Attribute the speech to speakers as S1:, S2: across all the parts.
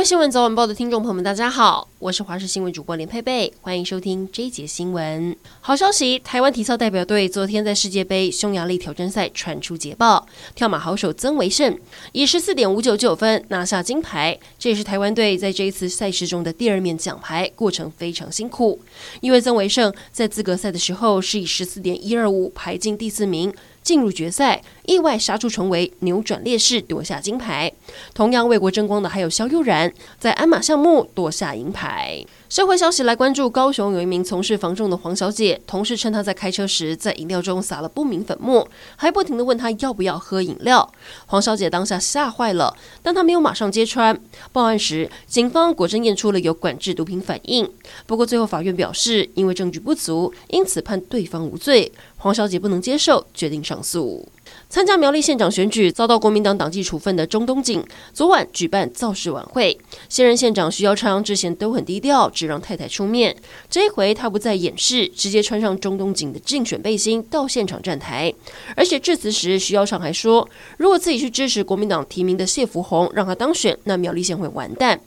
S1: 位新闻早晚报的听众朋友们，大家好，我是华视新闻主播连佩佩，欢迎收听这一节新闻。好消息，台湾体操代表队昨天在世界杯匈牙利挑战赛传出捷报，跳马好手曾维胜以十四点五九九分拿下金牌，这也是台湾队在这一次赛事中的第二面奖牌，过程非常辛苦，因为曾维胜在资格赛的时候是以十四点一二五排进第四名。进入决赛，意外杀出重围，扭转劣势，夺下金牌。同样为国争光的还有萧悠然，在鞍马项目夺下银牌。社会消息来关注，高雄有一名从事房仲的黄小姐，同事称她在开车时在饮料中撒了不明粉末，还不停地问她要不要喝饮料。黄小姐当下吓坏了，但她没有马上揭穿。报案时，警方果真验出了有管制毒品反应。不过最后法院表示，因为证据不足，因此判对方无罪。黄小姐不能接受，决定上诉。参加苗栗县长选举遭到国民党党纪处分的钟东锦，昨晚举办造势晚会。现任县长徐耀昌之前都很低调，只让太太出面。这一回他不再掩饰，直接穿上中东锦的竞选背心到现场站台。而且致辞时，徐耀昌还说，如果自己去支持国民党提名的谢福弘，让他当选，那苗栗县会完蛋。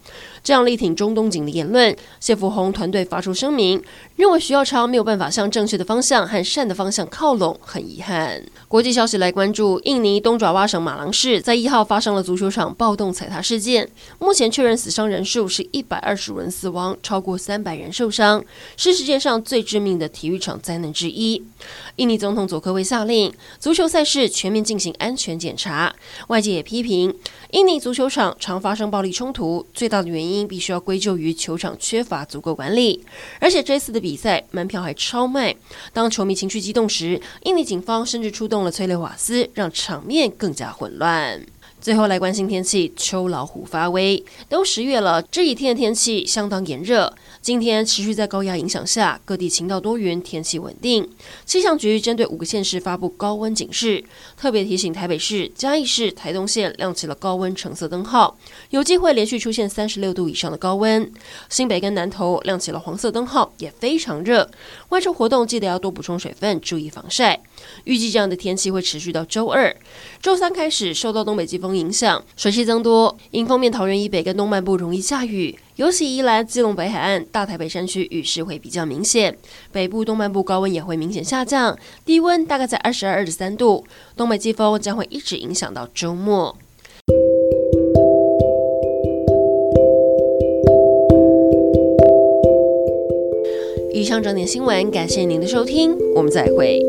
S1: 这样力挺中东锦的言论，谢福弘团队发出声明，认为徐耀昌没有办法向正确的方向和善的方向靠拢，很遗憾。国际消息来关注，印尼东爪哇省马郎市在一号发生了足球场暴动踩踏事件，目前确认死伤人数是一百二十五人死亡，超过三百人受伤，是世界上最致命的体育场灾难之一。印尼总统佐科威下令足球赛事全面进行安全检查，外界也批评印尼足球场常发生暴力冲突，最大的原。因必须要归咎于球场缺乏足够管理，而且这次的比赛门票还超卖。当球迷情绪激动时，印尼警方甚至出动了催泪瓦斯，让场面更加混乱。最后来关心天气，秋老虎发威，都十月了，这一天的天气相当炎热。今天持续在高压影响下，各地晴到多云，天气稳定。气象局针对五个县市发布高温警示，特别提醒台北市、嘉义市、台东县亮起了高温橙色灯号，有机会连续出现三十六度以上的高温。新北跟南投亮起了黄色灯号，也非常热。外出活动记得要多补充水分，注意防晒。预计这样的天气会持续到周二、周三开始，受到东北季风影响，水汽增多，迎风面桃园以北跟东半部容易下雨。尤其宜兰、基隆北海岸、大台北山区雨势会比较明显，北部东半部高温也会明显下降，低温大概在二十二、二十三度。东北季风将会一直影响到周末。以上整点新闻，感谢您的收听，我们再会。